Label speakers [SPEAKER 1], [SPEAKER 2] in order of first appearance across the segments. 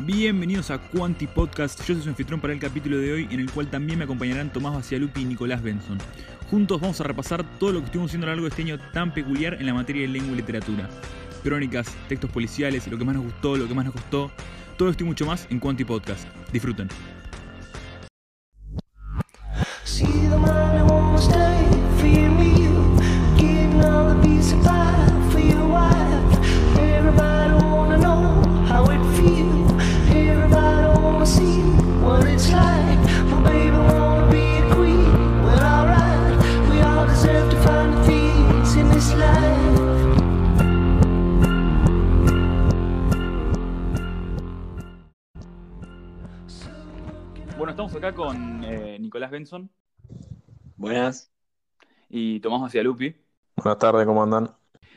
[SPEAKER 1] Bienvenidos a Quanti Podcast. Yo soy su anfitrión para el capítulo de hoy, en el cual también me acompañarán Tomás Bacialupi y Nicolás Benson. Juntos vamos a repasar todo lo que estuvimos haciendo a lo largo de este año tan peculiar en la materia de lengua y literatura. Crónicas, textos policiales, lo que más nos gustó, lo que más nos costó. Todo esto y mucho más en Quanti Podcast. Disfruten. Acá con eh, Nicolás Benson
[SPEAKER 2] Buenas.
[SPEAKER 1] y Tomás Bacialupi.
[SPEAKER 3] Buenas tardes, ¿cómo andan?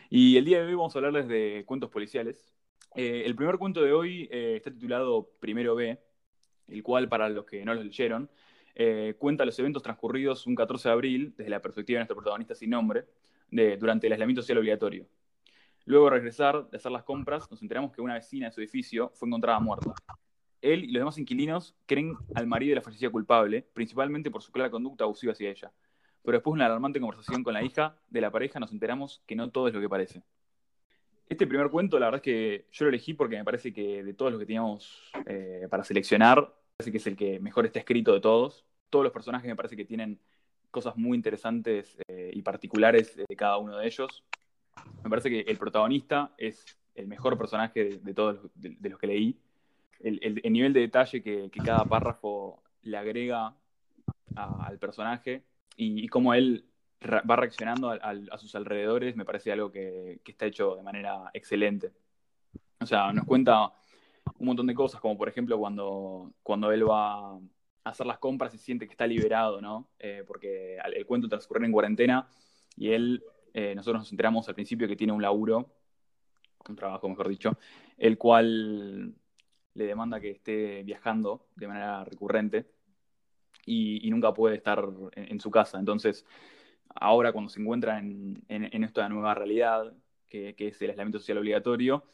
[SPEAKER 1] Y el día de hoy vamos a hablarles de cuentos policiales. Eh, el primer cuento de hoy eh, está titulado Primero B, el cual, para los que no lo leyeron, eh, cuenta los eventos transcurridos un 14 de abril, desde la perspectiva de nuestro protagonista sin nombre, de- durante el aislamiento social obligatorio. Luego de regresar de hacer las compras, nos enteramos que una vecina de su edificio fue encontrada muerta. Él y los demás inquilinos creen al marido de la fallecida culpable, principalmente por su clara conducta abusiva hacia ella. Pero después de una alarmante conversación con la hija de la pareja nos enteramos que no todo es lo que parece. Este primer cuento, la verdad es que yo lo elegí porque me parece que de todos los que teníamos eh, para seleccionar, parece que es el que mejor está escrito de todos. Todos los personajes me parece que tienen cosas muy interesantes eh, y particulares de cada uno de ellos. Me parece que el protagonista es el mejor personaje de, todos de los que leí. El, el- el nivel de detalle que, cada párrafo le agrega al personaje y, cómo él va reaccionando a sus alrededores me parece algo que, está hecho de manera excelente. O sea, nos cuenta un montón de cosas, como por ejemplo cuando, cuando él va a hacer las compras y siente que está liberado, ¿no? Eh, porque el cuento transcurre en cuarentena y él, eh, nosotros nos enteramos al principio que tiene un laburo, un trabajo mejor dicho, el cual le demanda que esté viajando de manera recurrente y, nunca puede estar en, su casa. Entonces, ahora cuando se encuentra en, esta nueva realidad, que, es el aislamiento social obligatorio,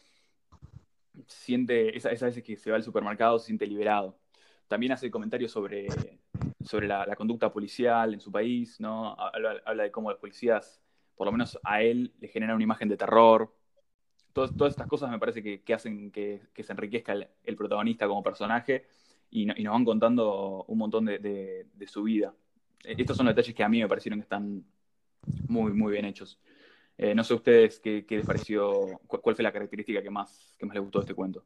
[SPEAKER 1] siente, esa- esas veces que se va al supermercado, se siente liberado. También hace comentarios sobre, sobre la, la conducta policial en su país, ¿no? Habla, habla de cómo los policías, por lo menos a él, le generan una imagen de terror. Todas, todas estas cosas me parece que, que hacen que, que se enriquezca el, el protagonista como personaje y, no- y nos van contando un montón de, de- su vida. Eh, Estos son detalles que a mí me parecieron que están muy, muy bien hechos. Eh, no sé a ustedes qué, qué les pareció, cu- cuál fue la característica que más, que más les gustó de este cuento.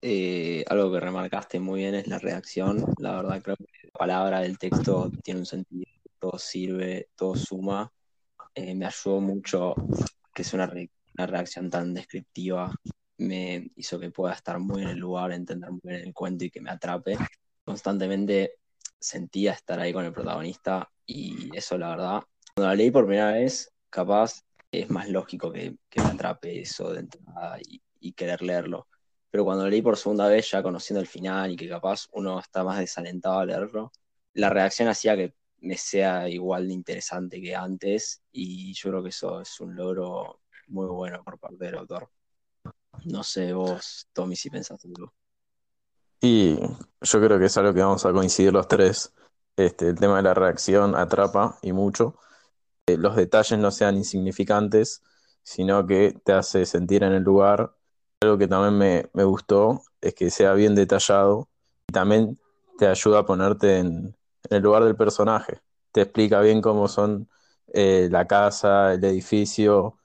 [SPEAKER 2] Eh, algo que remarcaste muy bien es la redacción. La verdad creo que la palabra del texto tiene un sentido, todo sirve, todo suma. Me ayudó mucho que sea una, re- una redacción tan descriptiva. Me hizo que pueda estar muy en el lugar, entender muy bien el cuento y que me atrape. Constantemente sentía estar ahí con el protagonista y eso la verdad, cuando la leí por primera vez, capaz es más lógico que, que me atrape eso de entrada y, y querer leerlo. Pero cuando lo leí por segunda vez, ya conociendo el final y que capaz uno está más desalentado a leerlo, la reacción hacía que me sea igual de interesante que antes y yo creo que eso es un logro muy bueno por parte del autor. No sé vos, Tommy, si pensás algo.
[SPEAKER 3] Y yo creo que es algo que vamos a coincidir los tres. Este, el tema de la reacción atrapa y mucho. Eh, los detalles no sean insignificantes, sino que te hace sentir en el lugar. Algo que también me, me gustó es que sea bien detallado y también te ayuda a ponerte en, en el lugar del personaje. Te explica bien cómo son eh, la casa, el edificio,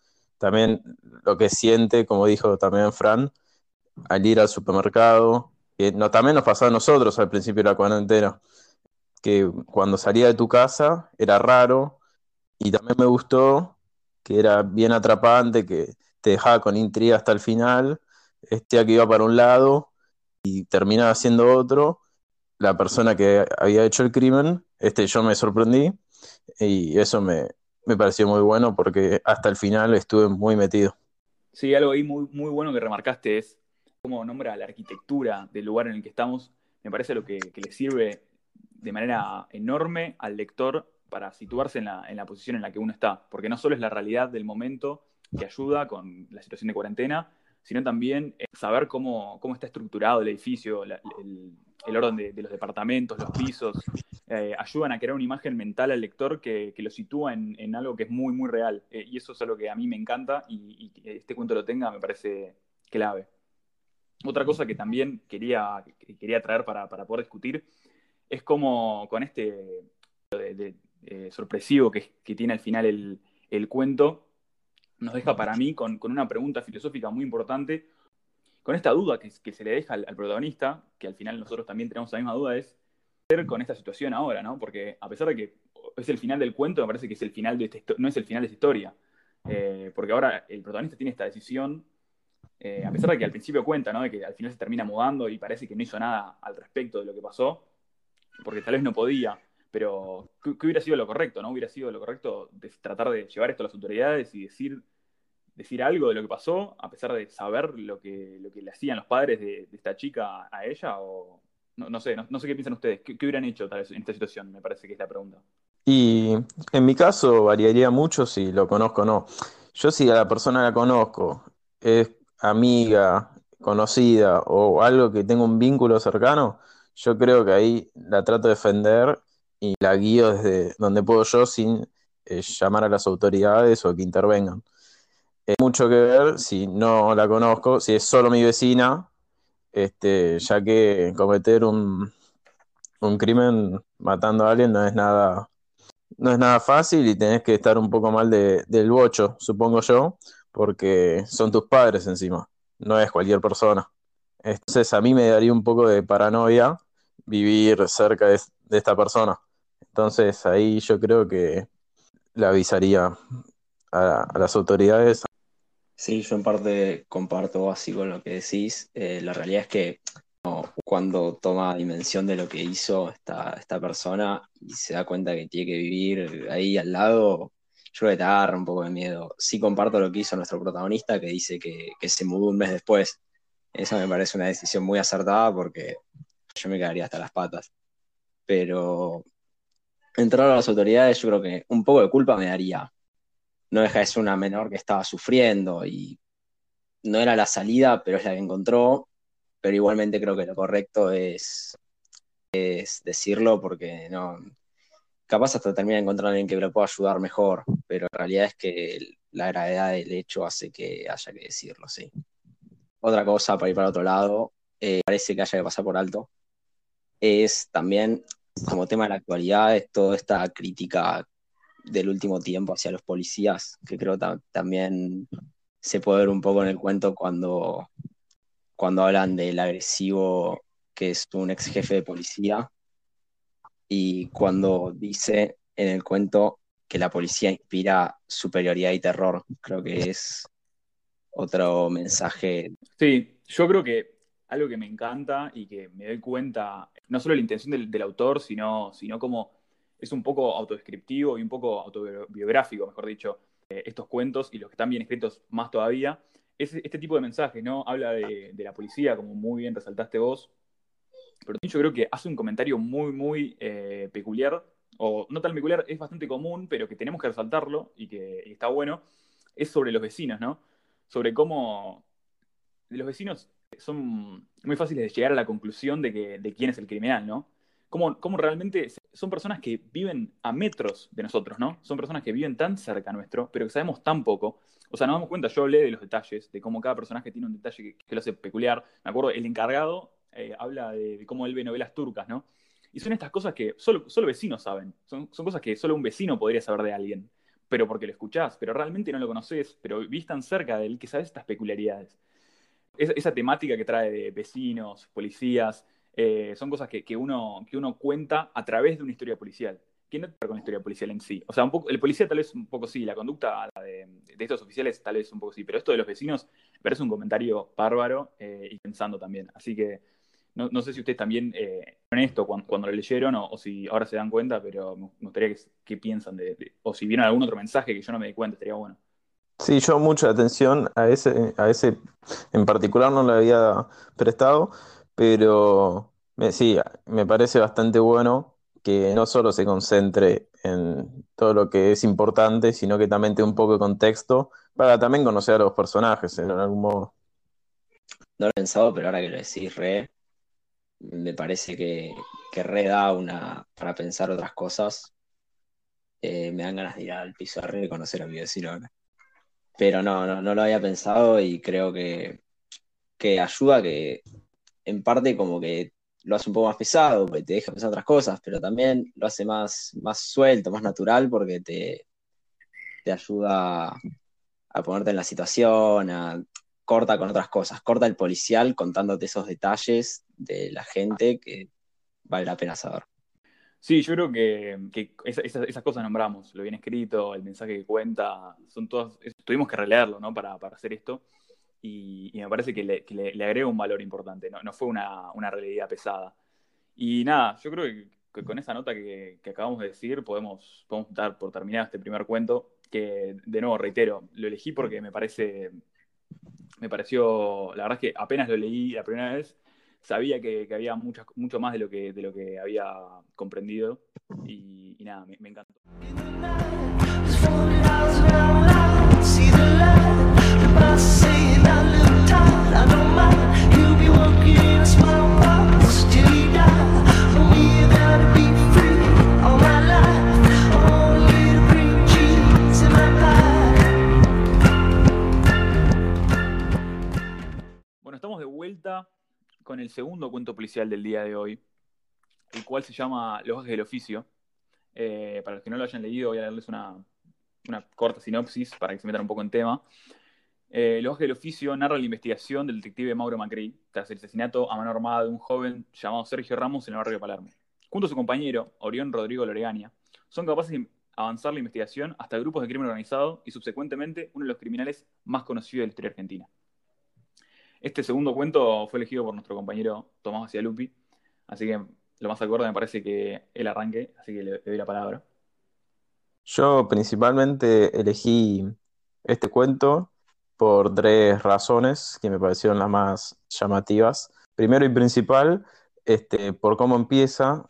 [SPEAKER 3] también lo que siente, como dijo también Fran, al ir al supermercado que no, también nos pasaba a nosotros al principio de la cuarentena, que cuando salía de tu casa era raro y también me gustó que era bien atrapante, que te dejaba con intriga hasta el final, este que iba para un lado y terminaba siendo otro, la persona que había hecho el crimen, este yo me sorprendí y eso me, me pareció muy bueno porque hasta el final estuve muy metido.
[SPEAKER 1] Sí, algo ahí muy, muy bueno que remarcaste es cómo nombra la arquitectura del lugar en el que estamos. Me parece lo que, le sirve de manera enorme al lector para situarse en la, en la posición en la que uno está. Porque no solo es la realidad del momento que ayuda con la situación de cuarentena, sino también saber cómo, cómo está estructurado el edificio, la- el orden de, los departamentos, los pisos, eh, ayudan a crear una imagen mental al lector que, lo sitúa en, algo que es muy, muy real. Eh, y eso es algo que a mí me encanta y, que este cuento lo tenga me parece clave. Otra cosa que también quería, que quería traer para, para poder discutir es cómo con este de- eh, sorpresivo que, que tiene al final el, el cuento, nos deja para mí con, con una pregunta filosófica muy importante, con esta duda que, se le deja al, protagonista, que al final nosotros también tenemos la misma duda, es hacer con esta situación ahora, ¿no? Porque a pesar de que es el final del cuento, me parece que es el final de histo- no es el final de esta historia. Eh, porque ahora el protagonista tiene esta decisión, eh, a pesar de que al principio cuenta, ¿no? De que al final se termina mudando y parece que no hizo nada al respecto de lo que pasó, porque tal vez no podía, pero ¿qué, qué hubiera sido lo correcto, no? Hubiera sido lo correcto de tratar de llevar esto a las autoridades y decir, decir algo de lo que pasó, a pesar de saber lo que, lo que le hacían los padres de, esta chica a ella, o no, no sé, no, sé qué piensan ustedes, ¿Qué, qué hubieran hecho tal vez en esta situación? Me parece que es la pregunta.
[SPEAKER 3] Y en mi caso variaría mucho si lo conozco o no. Yo si a la persona la conozco, es amiga, conocida o algo que tenga un vínculo cercano, yo creo que ahí la trato de defender y la guío desde donde puedo yo sin eh, llamar a las autoridades o que intervengan. Es mucho que ver si no la conozco, si es solo mi vecina, este, ya que cometer un, un crimen matando a alguien no es nada no es nada fácil y tenés que estar un poco mal de- del bocho, supongo yo, porque son tus padres encima, no es cualquier persona. Entonces a mí me daría un poco de paranoia vivir cerca de, de esta persona. Entonces ahí yo creo que le avisaría a, a las autoridades.
[SPEAKER 2] Sí, yo en parte comparto así con lo que decís. Eh, la realidad es que cuando toma dimensión de lo que hizo esta, esta persona y se da cuenta que tiene que vivir ahí al lado, yo creo que te un poco de miedo. Sí comparto lo que hizo nuestro protagonista, que dice que, que se mudó un mes después. Esa me parece una decisión muy acertada porque yo me quedaría hasta las patas. Pero entrar a las autoridades, yo creo que un poco de culpa me daría. No deja de ser una menor que estaba sufriendo y no era la salida, pero es la que encontró. Pero igualmente creo que lo correcto es, es decirlo porque no. Capaz hasta termina encontrando a alguien que lo pueda ayudar mejor, pero en realidad es que la gravedad del hecho hace que haya que decirlo, sí. Otra cosa para ir para otro lado, eh, parece que haya que pasar por alto, es también como tema de la actualidad, es toda esta crítica del último tiempo hacia los policías, que creo ta- también se puede ver un poco en el cuento cuando, cuando hablan del agresivo que es un ex jefe de policía y cuando dice en el cuento que la policía inspira superioridad y terror. Creo que es otro mensaje.
[SPEAKER 1] Sí, yo creo que algo que me encanta y que me doy cuenta, no solo la intención del, del autor, sino, sino como es un poco autodescriptivo y un poco autobiográfico, mejor dicho, eh, estos cuentos y los que están bien escritos más todavía, es este tipo de mensajes, ¿no? Habla de, la policía, como muy bien resaltaste vos, pero yo creo que hace un comentario muy, muy eh, peculiar, o no tan peculiar, es bastante común, pero que tenemos que resaltarlo y que está bueno, es sobre los vecinos, ¿no? Sobre cómo los vecinos son muy fáciles de llegar a la conclusión de, que, quién es el criminal, ¿no? Cómo, cómo realmente son personas que viven a metros de nosotros, ¿no? Son personas que viven tan cerca nuestro, pero que sabemos tan poco. O sea, nos damos cuenta, yo hablé de los detalles, de cómo cada personaje tiene un detalle que, que lo hace peculiar. Me acuerdo, el encargado eh, habla de, cómo él ve novelas turcas, ¿no? Y son estas cosas que solo, solo vecinos saben. Son, son, cosas que solo un vecino podría saber de alguien. Pero porque lo escuchás, pero realmente no lo conoces, pero vivís tan cerca de él que sabes estas peculiaridades. Esa temática que trae de vecinos, policías, eh, son cosas que, que, uno, que uno cuenta a través de una historia policial. ¿Qué no tiene con la historia policial en sí? O sea, un poco, el policía tal vez un poco sí, la conducta de, de, estos oficiales tal vez un poco sí, pero esto de los vecinos me parece un comentario bárbaro eh, y pensando también. Así que no, no, sé si ustedes también eh, esto cuando, lo leyeron o, o, si ahora se dan cuenta, pero me gustaría que, que piensan de, de, o si vieron algún otro mensaje que yo no me di cuenta, estaría bueno.
[SPEAKER 3] Sí, yo mucha atención a ese, a ese en particular no le había prestado, pero sí, me parece bastante bueno que no solo se concentre en todo lo que es importante, sino que también tenga un poco de contexto para también conocer a los personajes en algún modo.
[SPEAKER 2] No lo he pensado, pero ahora que lo decís re, me parece que, que re da una para pensar otras cosas. Eh, me dan ganas de ir al piso de re y conocer a mi vecino ahora. Pero no, no, no lo había pensado y creo que, que ayuda que en parte como que lo hace un poco más pesado, porque te deja pensar otras cosas, pero también lo hace más, más suelto, más natural, porque te, te ayuda a ponerte en la situación, a, corta con otras cosas, corta el policial contándote esos detalles de la gente que vale la pena saber.
[SPEAKER 1] Sí, yo creo que, que esa- esas, esas cosas nombramos, lo bien escrito, el mensaje que cuenta, son todas, tuvimos que releerlo, ¿no? Para, para hacer esto, y, me parece que le, que agrega un valor importante, no, fue una, una realidad pesada. Y nada, yo creo que, con esa nota que, acabamos de decir podemos, podemos dar por terminado este primer cuento, que de nuevo reitero, lo elegí porque me parece, me pareció, la verdad es que apenas lo leí la primera vez, sabía que, había muchas, mucho más de lo que, de lo que había comprendido, y, y nada, me, me encantó. Con el segundo cuento policial del día de hoy, el cual se llama Los gajes del oficio. Eh, para los que no lo hayan leído, voy a leerles una, una corta sinopsis para que se metan un poco en tema. Eh, Los gajes del oficio narra la investigación del detective Mauro Macri tras el asesinato a mano armada de un joven llamado Sergio Ramos en el barrio Palermo. Junto a su compañero, Orión Rodrigo Loregaña, son capaces de avanzar la investigación hasta grupos de crimen organizado y subsecuentemente uno de los criminales más conocidos de la historia argentina. Este segundo cuento fue elegido por nuestro compañero Tomás Bacialupi, así que lo más acorde me parece que él arranque, así que le, le doy la palabra.
[SPEAKER 3] Yo principalmente elegí este cuento por tres razones que me parecieron las más llamativas. Primero y principal, este, por cómo empieza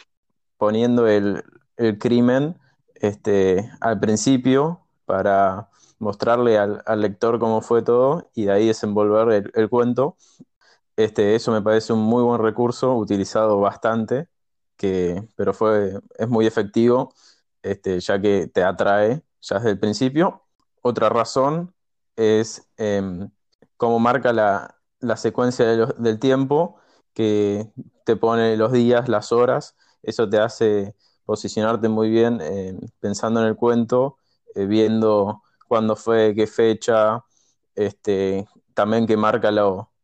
[SPEAKER 3] poniendo el, el crimen este, al principio para mostrarle al, al lector cómo fue todo y de ahí desenvolver el, el cuento. Este, eso me parece un muy buen recurso, utilizado bastante, que, pero fue, es muy efectivo, este, ya que te atrae ya desde el principio. Otra razón es em, cómo marca la, la secuencia del tiempo, que te pone los días, las horas, eso te hace posicionarte muy bien eh, pensando en el cuento, eh, viendo cuándo fue, qué fecha, este, también que marca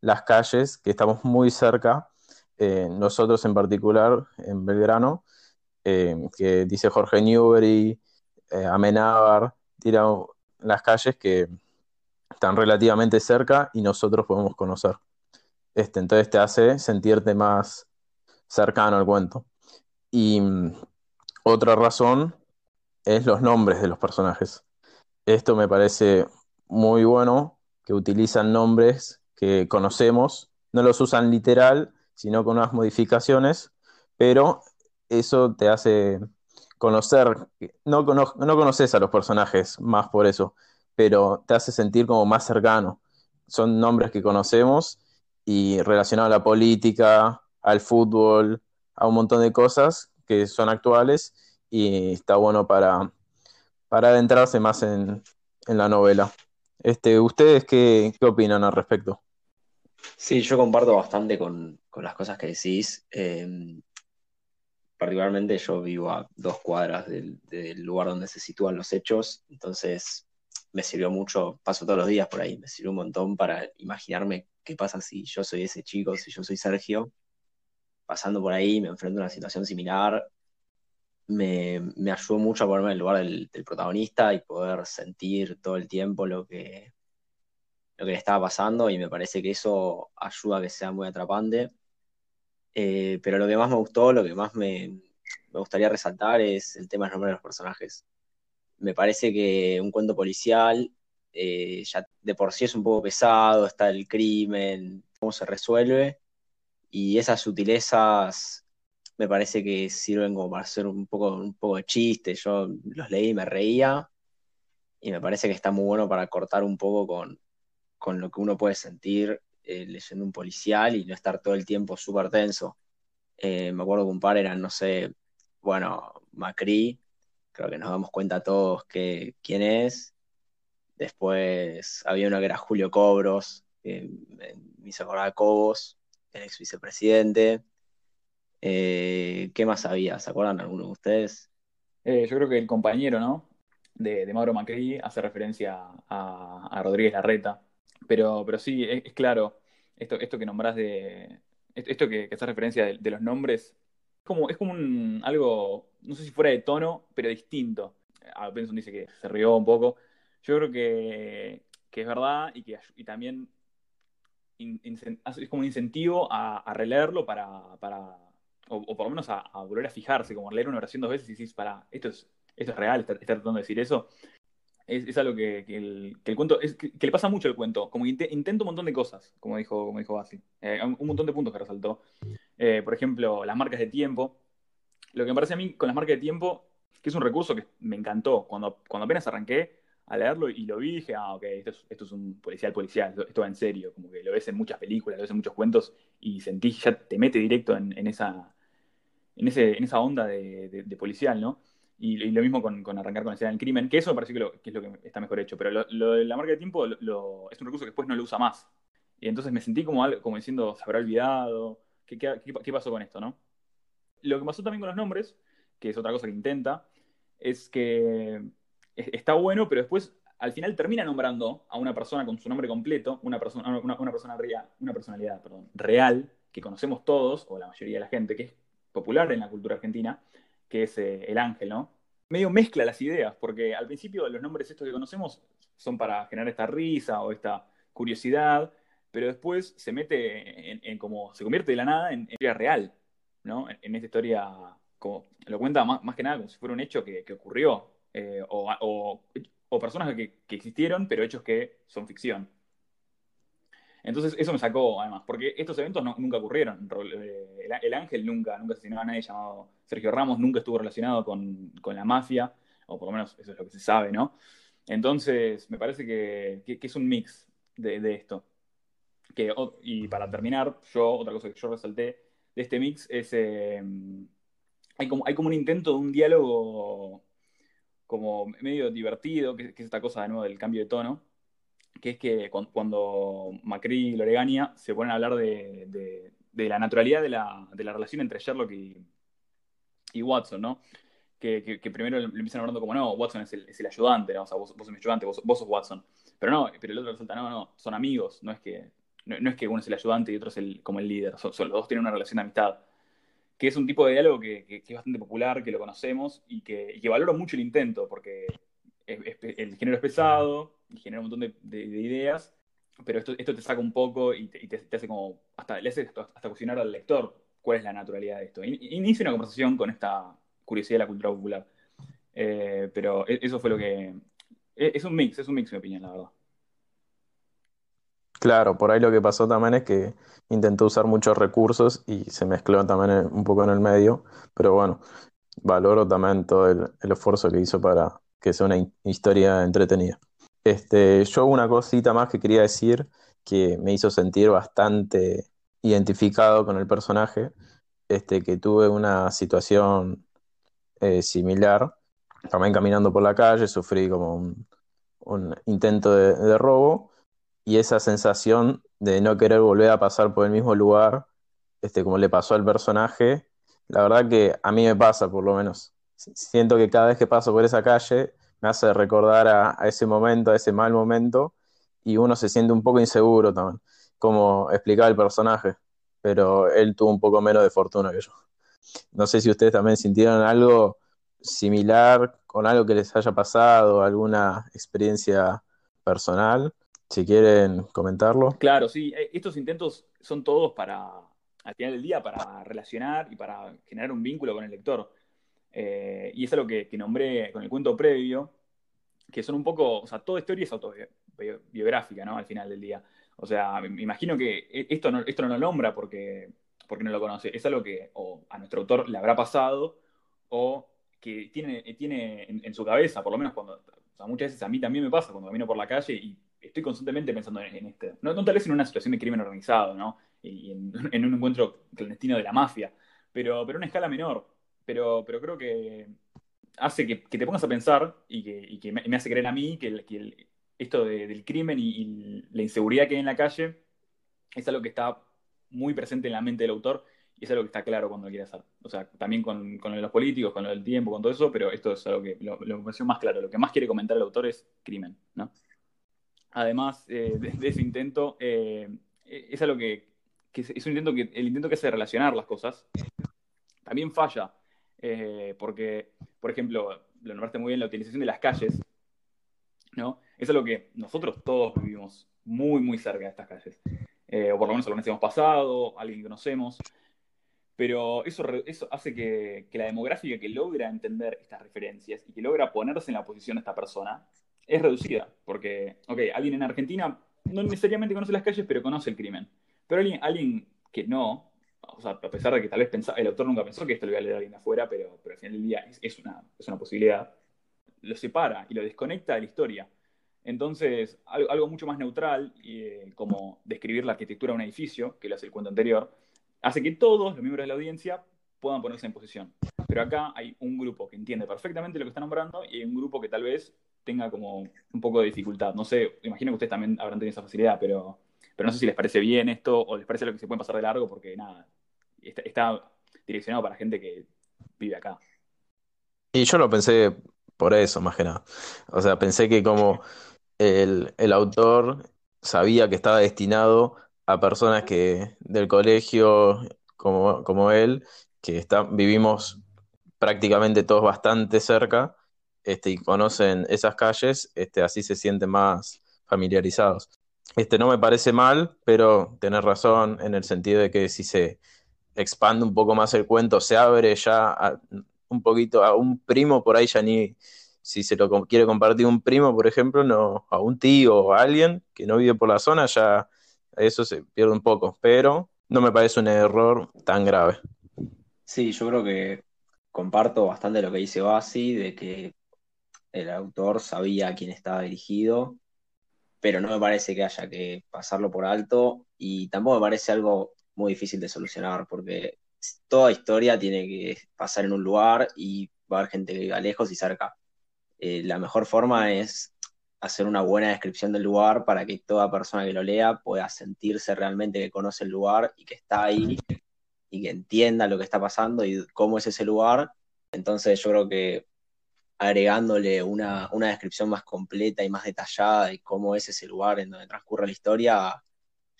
[SPEAKER 3] las calles, que estamos muy cerca, eh, nosotros en particular, en Belgrano, eh, que dice Jorge Newbery, eh, Amenábar, tira las calles que están relativamente cerca y nosotros podemos conocer. Este, entonces te hace sentirte más cercano al cuento. Y mm, otra razón es los nombres de los personajes. Esto me parece muy bueno, que utilizan nombres que conocemos, no los usan literal, sino con unas modificaciones, pero eso te hace conocer, no, cono- no conoces a los personajes más por eso, pero te hace sentir como más cercano. Son nombres que conocemos y relacionados a la política, al fútbol, a un montón de cosas que son actuales y está bueno para, para adentrarse más en, en la novela. Este, ¿ustedes qué, qué opinan al respecto?
[SPEAKER 2] Sí, yo comparto bastante con, con las cosas que decís. Eh, particularmente yo vivo a dos cuadras del, del lugar donde se sitúan los hechos, entonces me sirvió mucho, paso todos los días por ahí, me sirvió un montón para imaginarme qué pasa si yo soy ese chico, si yo soy Sergio, pasando por ahí, me enfrento a una situación similar, me, me ayudó mucho a ponerme en el lugar del, protagonista y poder sentir todo el tiempo lo que, lo que le estaba pasando y me parece que eso ayuda a que sea muy atrapante. Eh, pero lo que más me gustó, lo que más me, me gustaría resaltar es el tema del nombre de los personajes. Me parece que un cuento policial eh, ya de por sí es un poco pesado, está el crimen, cómo se resuelve, y esas sutilezas me parece que sirven como para hacer un poco, un poco de chiste. Yo los leí y me reía, y me parece que está muy bueno para cortar un poco con, con lo que uno puede sentir eh, leyendo un policial y no estar todo el tiempo súper tenso. Eh, me acuerdo que un par eran, no sé, bueno, Macri, creo que nos damos cuenta todos que, quién es. Después había uno que era Julio Cobros, que me hizo acordar Cobos, el ex vicepresidente. Eh, ¿qué más había? ¿Se acuerdan alguno de ustedes?
[SPEAKER 1] Eh, yo creo que el compañero, ¿no? De, de Mauro Macri hace referencia a, Rodríguez Larreta. Pero, pero sí, es, claro, esto, esto que nombrás de. Esto que, hace referencia de, los nombres, es como, es como un, algo, no sé si fuera de tono, pero distinto. Ah, Benson dice que se rió un poco. Yo creo que, que es verdad y que y también in- hace- es como un incentivo a, a releerlo para, para o, o por lo menos a, a volver a fijarse, como leer una oración dos veces y decís, para, esto es, esto es real, está, está tratando de decir eso. Es, algo que, el, cuento, es, que, le pasa mucho al cuento, como inte- intenta un montón de cosas, como dijo, como dijo Basi. Eh, un, montón de puntos que resaltó. Eh, por ejemplo, las marcas de tiempo. Lo que me parece a mí con las marcas de tiempo, que es un recurso que me encantó. Cuando, cuando apenas arranqué a leerlo y lo vi, dije, ah, ok, esto es, esto es un policial policial, esto, va en serio. Como que lo ves en muchas películas, lo ves en muchos cuentos y sentís, ya te mete directo en, en esa, en, ese, en esa onda de, de- de policial, ¿no? Y, y lo mismo con, con arrancar con la escena del crimen, que eso me parece que, lo- que es lo que está mejor hecho. Pero lo, lo de la marca de tiempo lo- es un recurso que después no lo usa más. Y entonces me sentí como, como diciendo, se habrá olvidado. ¿Qué, qué, qué- pasó con esto, no? Lo que pasó también con los nombres, que es otra cosa que intenta, es que es- está bueno, pero después al final termina nombrando a una persona con su nombre completo, una persona, una, una persona rea- una personalidad perdón, real, que conocemos todos, o la mayoría de la gente, que es popular en la cultura argentina, que es eh, el ángel, ¿no? Medio mezcla las ideas, porque al principio los nombres estos que conocemos son para generar esta risa o esta curiosidad, pero después se mete en, en como, se convierte de la nada en, en historia real, ¿no? En, esta historia, como, lo cuenta más, que nada como si fuera un hecho que, ocurrió, eh, o, o- personas que existieron, pero hechos que son ficción. Entonces eso me sacó, además, porque estos eventos nunca ocurrieron. Ro- eh, El, el Ángel nunca, nunca asesinó a nadie llamado Sergio Ramos, nunca estuvo relacionado con, la mafia, o por lo menos eso es lo que se sabe, ¿no? Entonces, me parece que, es un mix de, esto. Y para terminar, yo, otra cosa que yo resalté de este mix es, eh, hay, como, hay como un intento de un diálogo como medio divertido, que, que es esta cosa de nuevo del cambio de tono, que es que cu- cuando Macri y Loregaña se ponen a hablar de, de- la naturalidad de la, de la relación entre Sherlock y, y Watson, ¿no? Que, que- primero le empiezan hablando como, no, Watson es el, es el ayudante, ¿no? O sea, vos, sos mi ayudante, vos, sos Watson. Pero no, pero el otro resalta, no, no, son amigos, no es que, no, es que uno es el ayudante y otro es el, como el líder, son, los dos tienen una relación de amistad que es un tipo de diálogo que, que- es bastante popular, que lo conocemos y que, y valoro mucho el intento, porque el género es pesado y genera un montón de, de- de ideas, pero esto, esto te saca un poco y te, y te- hace como, hasta, le hace hasta, cuestionar al lector cuál es la naturalidad de esto. In- Inicia una conversación con esta curiosidad de la cultura popular. Eh, pero e- eso fue lo que... e- Es un mix, es un mix, mi opinión, la verdad.
[SPEAKER 3] Claro, por ahí lo que pasó también es que intentó usar muchos recursos y se mezcló también un poco en el medio, pero bueno, valoro también todo el, el esfuerzo que hizo para que sea una hi- historia entretenida. Este, yo una cosita más que quería decir que me hizo sentir bastante identificado con el personaje, este, que tuve una situación eh, similar, también caminando por la calle, sufrí como un, intento de, de robo y esa sensación de no querer volver a pasar por el mismo lugar, este, como le pasó al personaje, la verdad que a mí me pasa por lo menos. Siento que cada vez que paso por esa calle me hace recordar a, ese momento, a ese mal momento, y uno se siente un poco inseguro también, como explicaba el personaje, pero él tuvo un poco menos de fortuna que yo. No sé si ustedes también sintieron algo similar con algo que les haya pasado, alguna experiencia personal. Si quieren comentarlo.
[SPEAKER 1] Claro, sí, eh, estos intentos son todos para, al final del día, para relacionar y para generar un vínculo con el lector. Eh, y es algo que, nombré con el cuento previo, que son un poco, o sea, toda historia es autobiográfica, ¿no? Al final del día. O sea, me imagino que e- esto no, esto no lo nombra porque, porque no lo conoce. Es algo que o a nuestro autor le habrá pasado o que tiene, tiene en, su cabeza, por lo menos cuando, o sea, muchas veces a mí también me pasa cuando camino por la calle y estoy constantemente pensando en, en esto. No, tal vez en una situación de crimen organizado, ¿no? Y en, en un encuentro clandestino de la mafia, pero, pero a una escala menor. Pero, pero creo que hace que, que te pongas a pensar y que, que me, hace creer a mí que, que esto de- del crimen y, la inseguridad que hay en la calle es algo que está muy presente en la mente del autor y es algo que está claro cuando lo quiere hacer. O sea, también con, con los políticos, con lo del tiempo, con todo eso, pero esto es algo que lo, lo pareció más claro. Lo que más quiere comentar el autor es crimen, ¿no? Además eh, de, ese intento, eh, es algo que, que es un intento que el intento que hace de relacionar las cosas también falla, eh, porque, por ejemplo, lo nombraste muy bien, la utilización de las calles, ¿no? Es algo que nosotros todos vivimos muy, muy cerca de estas calles. Eh, o por lo menos alguna vez hemos pasado, alguien que conocemos. Pero eso, eso hace que, que la demográfica que logra entender estas referencias y que logra ponerse en la posición de esta persona es reducida. Porque, ok, alguien en Argentina no necesariamente conoce las calles, pero conoce el crimen. Pero alguien, alguien que no, o sea, a pesar de que tal vez pensa- el autor nunca pensó que esto lo iba a leer alguien afuera, pero, pero al final del día es, es una, es una posibilidad, lo separa y lo desconecta de la historia. Entonces, algo, algo mucho más neutral, eh, como describir la arquitectura de un edificio, que lo hace el cuento anterior, hace que todos los miembros de la audiencia puedan ponerse en posición. Pero acá hay un grupo que entiende perfectamente lo que está nombrando y hay un grupo que tal vez tenga como un poco de dificultad. No sé, imagino que ustedes también habrán tenido esa facilidad, pero, pero no sé si les parece bien esto o les parece lo que se puede pasar de largo porque nada, está, está direccionado para gente que vive acá.
[SPEAKER 3] Y yo lo pensé por eso, más que nada. O sea, pensé que como el, el autor sabía que estaba destinado a personas que del colegio, como, como él, que está, vivimos prácticamente todos bastante cerca, este, y conocen esas calles, este, así se sienten más familiarizados. Este, no me parece mal, pero tenés razón en el sentido de que si se expande un poco más el cuento, se abre ya un poquito a un primo, por ahí ya ni, si se lo quiere compartir un primo, por ejemplo, no, a un tío o a alguien que no vive por la zona, ya eso se pierde un poco, pero no me parece un error tan grave.
[SPEAKER 2] Sí, yo creo que comparto bastante lo que dice Basi, de que el autor sabía a quién estaba dirigido, pero no me parece que haya que pasarlo por alto y tampoco me parece algo muy difícil de solucionar, porque toda historia tiene que pasar en un lugar y va a haber gente que viva lejos y cerca. Eh, la mejor forma es hacer una buena descripción del lugar para que toda persona que lo lea pueda sentirse realmente que conoce el lugar y que está ahí y que entienda lo que está pasando y cómo es ese lugar. Entonces yo creo que agregándole una, una descripción más completa y más detallada de cómo es ese lugar en donde transcurre la historia,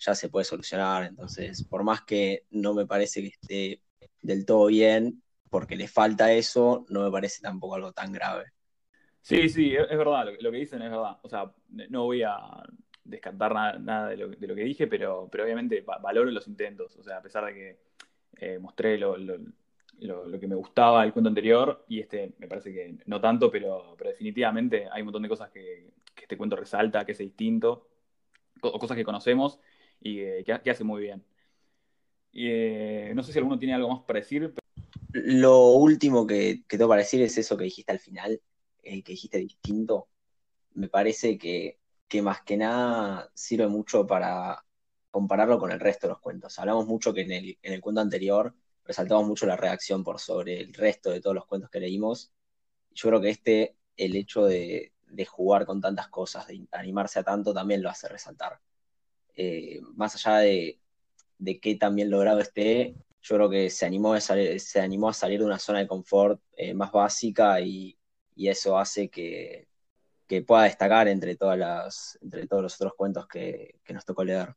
[SPEAKER 2] ya se puede solucionar. Entonces, por más que no me parece que esté del todo bien, porque le falta eso, no me parece tampoco algo tan grave.
[SPEAKER 1] Sí, sí, es, verdad, lo, que- dicen es verdad. O sea, no voy a descartar nada, nada de, lo, de lo que dije, pero, pero obviamente va- valoro los intentos. O sea, a pesar de que eh, mostré lo, lo- lo- que me gustaba del cuento anterior, y este me parece que no tanto, pero, pero definitivamente hay un montón de cosas que, que este cuento resalta, que es distinto, o cosas que conocemos y que, que ha- que hace muy bien. Y, eh, no sé si alguno tiene algo más para decir.
[SPEAKER 2] Lo último que, que tengo para decir es eso que dijiste al final, eh, que dijiste distinto. Me parece que, que más que nada sirve mucho para compararlo con el resto de los cuentos. Hablamos mucho que en el, en el cuento anterior resaltamos mucho la reacción por sobre el resto de todos los cuentos que leímos. Yo creo que este, el hecho de, de jugar con tantas cosas, de animarse a tanto, también lo hace resaltar. Eh, más allá de, de qué tan bien logrado esté, yo creo que se animó, a salir, se animó a salir de una zona de confort eh, más básica y, eso hace que, que pueda destacar entre, todas las, entre todos los otros cuentos que, nos tocó leer.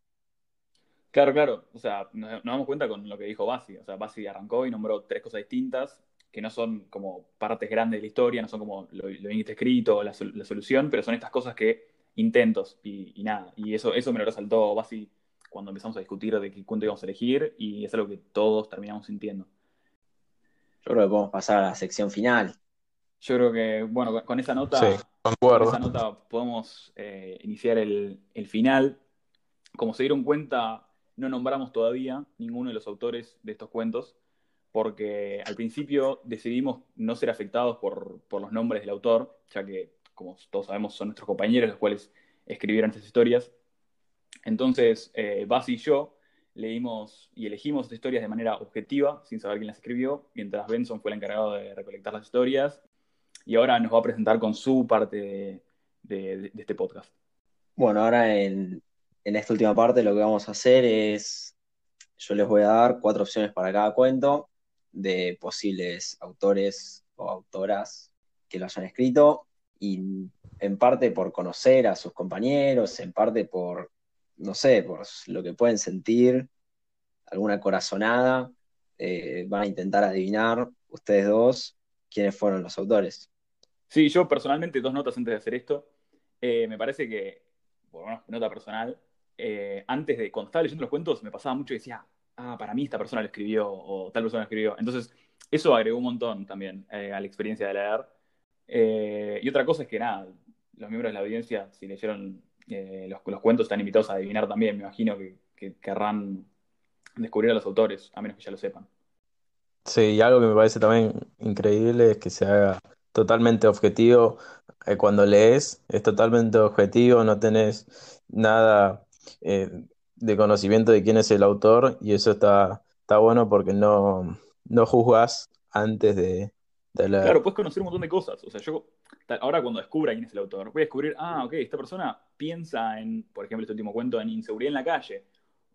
[SPEAKER 1] Claro, claro. O sea, nos, damos cuenta con lo que dijo Basi. O sea, Basi arrancó y nombró tres cosas distintas que no son como partes grandes de la historia, no son como lo, lo bien escrito la, la solución, pero son estas cosas que intentos y, y nada. Y eso, eso me lo resaltó Basi cuando empezamos a discutir de qué cuento íbamos a elegir y es algo que todos terminamos sintiendo.
[SPEAKER 2] Yo creo que podemos pasar a la sección final.
[SPEAKER 1] Yo creo que, bueno, con, con esa nota,
[SPEAKER 3] Sí,
[SPEAKER 1] con esa nota podemos eh, iniciar el, el final. Como se dieron cuenta, no nombramos todavía ninguno de los autores de estos cuentos, porque al principio decidimos no ser afectados por, por los nombres del autor, ya que, como todos sabemos, son nuestros compañeros, los cuales escribieran estas historias. Entonces, eh, y yo leímos y elegimos estas historias de manera objetiva, sin saber quién las escribió, mientras Benson fue el encargado de recolectar las historias y ahora nos va a presentar con su parte de, de- de este podcast.
[SPEAKER 2] Bueno, ahora en, en esta última parte lo que vamos a hacer es, yo les voy a dar cuatro opciones para cada cuento de posibles autores o autoras que lo hayan escrito y en parte por conocer a sus compañeros, en parte por, no sé, por lo que pueden sentir, alguna corazonada, eh, van a intentar adivinar ustedes dos quiénes fueron los autores.
[SPEAKER 1] Sí, yo personalmente, dos notas antes de hacer esto. Eh, me parece que, por una nota personal, eh, antes de, cuando estaba leyendo los cuentos, me pasaba mucho y decía, ah, para mí esta persona lo escribió o tal persona lo escribió. Entonces, eso agregó un montón también eh, a la experiencia de leer. Eh, y otra cosa es que, nada, los miembros de la audiencia, si leyeron eh, los, los cuentos, están invitados a adivinar también. Me imagino que, que querrán descubrir a los autores, a menos que ya lo sepan.
[SPEAKER 3] Sí, y algo que me parece también increíble es que se haga totalmente objetivo. eh, cuando lees, es totalmente objetivo, no tenés nada de conocimiento de quién es el autor, y eso está, está bueno porque no, no juzgas antes de,
[SPEAKER 1] Claro, puedes conocer un montón de cosas. O sea, yo ahora cuando descubra quién es el autor, voy a descubrir, ah, ok, esta persona piensa en, por ejemplo, este último cuento, en inseguridad en la calle.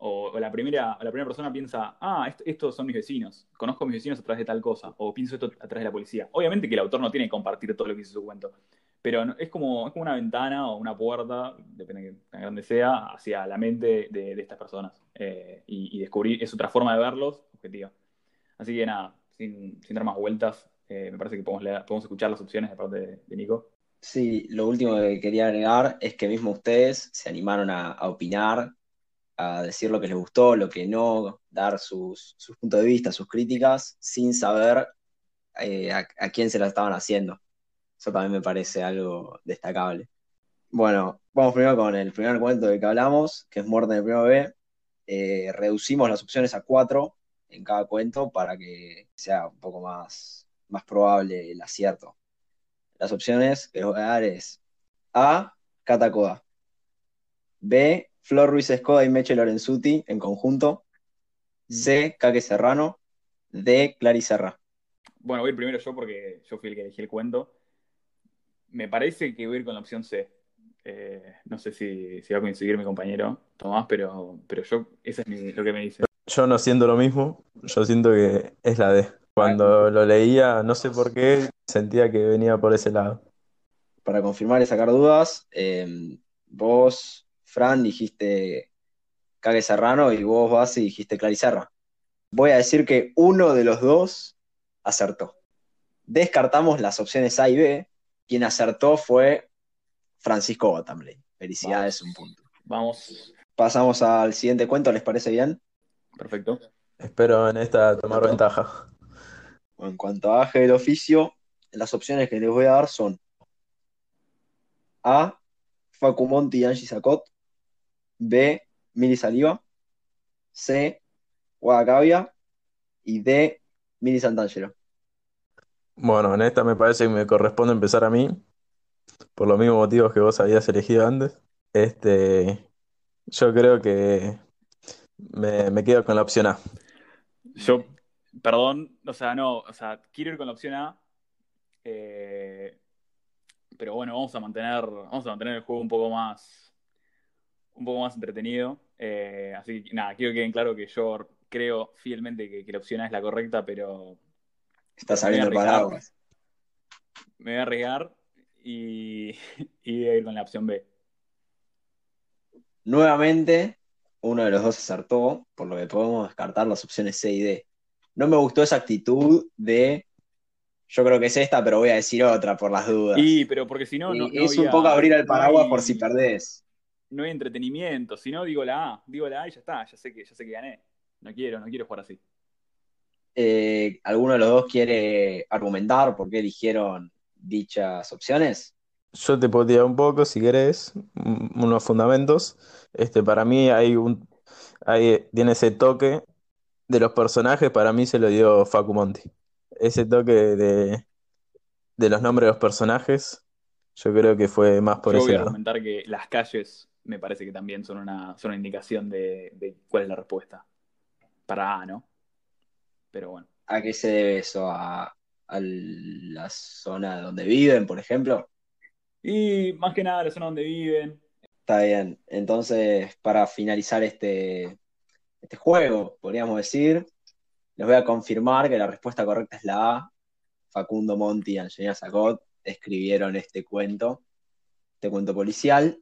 [SPEAKER 1] O, la primera, la primera persona piensa, ah, est- estos son mis vecinos, conozco a mis vecinos a través de tal cosa, o pienso esto a través de la policía. Obviamente que el autor no tiene que compartir todo lo que hizo su cuento, pero es como, es como una ventana o una puerta, depende de qué tan grande sea, hacia la mente de, de estas personas. Eh, y, y descubrir, es otra forma de verlos, objetiva. Así que nada, sin, sin dar más vueltas, eh, me parece que podemos, podemos escuchar las opciones de parte de, Nico.
[SPEAKER 2] Sí, lo último que quería agregar es que mismo ustedes se animaron a, opinar, a decir lo que les gustó, lo que no, dar sus, sus puntos de vista, sus críticas, sin saber eh, a, a quién se las estaban haciendo. Eso también me parece algo destacable. Bueno, vamos primero con el primer cuento del que hablamos, que es Muerte en el Primo B. Eh, reducimos las opciones a cuatro en cada cuento para que sea un poco más, más probable el acierto. Las opciones que les voy a dar es A. Cata Coda. B. Flor Ruiz Escoda y Meche Lorenzuti en conjunto. C. Caque Serrano. D. Clary Serra.
[SPEAKER 1] Bueno, voy a ir primero yo porque yo fui el que elegí el cuento. Me parece que voy a ir con la opción C. Eh, no sé si, si va a coincidir mi compañero Tomás, pero, pero yo, eso es mi- lo que me dice.
[SPEAKER 3] Yo no siento lo mismo, yo siento que es la D. Cuando lo leía, no sé por qué, sentía que venía por ese lado.
[SPEAKER 2] Para confirmar y sacar dudas, eh, vos, Fran, dijiste Caque Serrano y vos, Basi, dijiste Clary Serra. Voy a decir que uno de los dos acertó. Descartamos las opciones A y B. Quien acertó fue Francisco Bottomley. Felicidades, un punto.
[SPEAKER 1] Vamos,
[SPEAKER 2] Pasamos al siguiente cuento, ¿les parece bien?
[SPEAKER 1] perfecto.
[SPEAKER 3] Espero en esta tomar ventaja.
[SPEAKER 2] En cuanto a Aje del oficio, las opciones que les voy a dar son A. Facu Monti y Angie Sacot. B. Mili Saliva. C. Guadacabia. Y D. Mili Santangelo.
[SPEAKER 3] Bueno, en esta me parece que me corresponde empezar a mí, por los mismos motivos que vos habías elegido antes. Este, yo creo que me, me quedo con la opción A.
[SPEAKER 1] Yo, perdón, o sea, no, o sea, quiero ir con la opción A, eh, pero bueno, vamos a mantener, vamos a mantener el juego un poco más, un poco más entretenido. Eh, así que nada, quiero que queden claro que yo creo fielmente que, que la opción A es la correcta, pero
[SPEAKER 2] Está saliendo el paraguas.
[SPEAKER 1] me voy a arriesgar y, y voy a ir con la opción B.
[SPEAKER 2] Nuevamente, uno de los dos acertó, por lo que podemos descartar las opciones C y D. No me gustó esa actitud de yo creo que es esta, pero voy a decir otra por las dudas.
[SPEAKER 1] Y, pero porque si no, no,
[SPEAKER 2] es un poco abrir el
[SPEAKER 1] no
[SPEAKER 2] paraguas
[SPEAKER 1] hay-
[SPEAKER 2] por si perdés.
[SPEAKER 1] No hay entretenimiento, si no digo la A, digo la A y ya está, ya sé que, ya sé que gané. No quiero, no quiero jugar así.
[SPEAKER 2] Eh, ¿alguno de los dos quiere argumentar por qué eligieron dichas opciones?
[SPEAKER 3] Yo te puedo tirar un poco, si querés, un- unos fundamentos. Este, para mí hay un, hay, tiene ese toque de los personajes, para mí se lo dio Facu Monti. Ese toque de, de los nombres de los personajes, Yo creo que fue más por
[SPEAKER 1] Yo
[SPEAKER 3] ese
[SPEAKER 1] voy a
[SPEAKER 3] lado.
[SPEAKER 1] argumentar que las calles me parece que también son una, son una indicación de, de cuál es la respuesta. Para A, ¿no? Pero bueno.
[SPEAKER 2] ¿A qué se debe eso? ¿A, a la zona donde viven, por ejemplo?
[SPEAKER 1] Y más que nada la zona donde viven.
[SPEAKER 2] Está bien. Entonces, para finalizar este, este juego, podríamos decir, les voy a confirmar que la respuesta correcta es la A. Facundo Monti y Angelina Sacot escribieron este cuento, este cuento policial.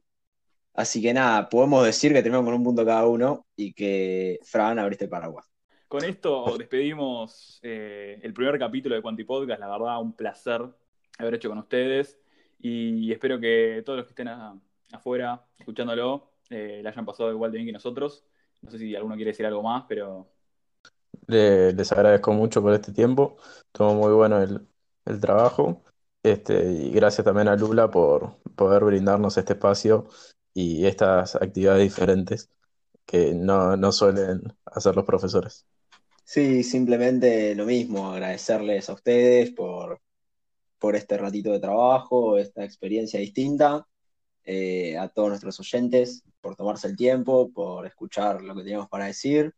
[SPEAKER 2] Así que nada, podemos decir que terminamos con un punto cada uno y que Fran abriste el paraguas.
[SPEAKER 1] Con esto despedimos eh, el primer capítulo de Quanti Podcast. La verdad, un placer haber hecho con ustedes. Y espero que todos los que estén afuera escuchándolo eh, la hayan pasado igual de bien que nosotros. No sé si alguno quiere decir algo más, pero
[SPEAKER 3] Le- les agradezco mucho por este tiempo. Estuvo muy bueno el, el trabajo. Este, y gracias también a Lula por poder brindarnos este espacio y estas actividades diferentes que no, no suelen hacer los profesores.
[SPEAKER 2] Sí, simplemente lo mismo, agradecerles a ustedes por, por este ratito de trabajo, esta experiencia distinta, eh, a todos nuestros oyentes por tomarse el tiempo, por escuchar lo que teníamos para decir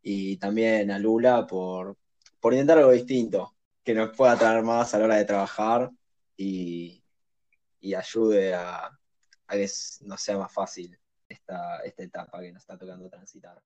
[SPEAKER 2] y también a Lula por, por intentar algo distinto, que nos pueda traer más a la hora de trabajar y, y ayude a, a que nos sea más fácil esta, esta etapa que nos está tocando transitar.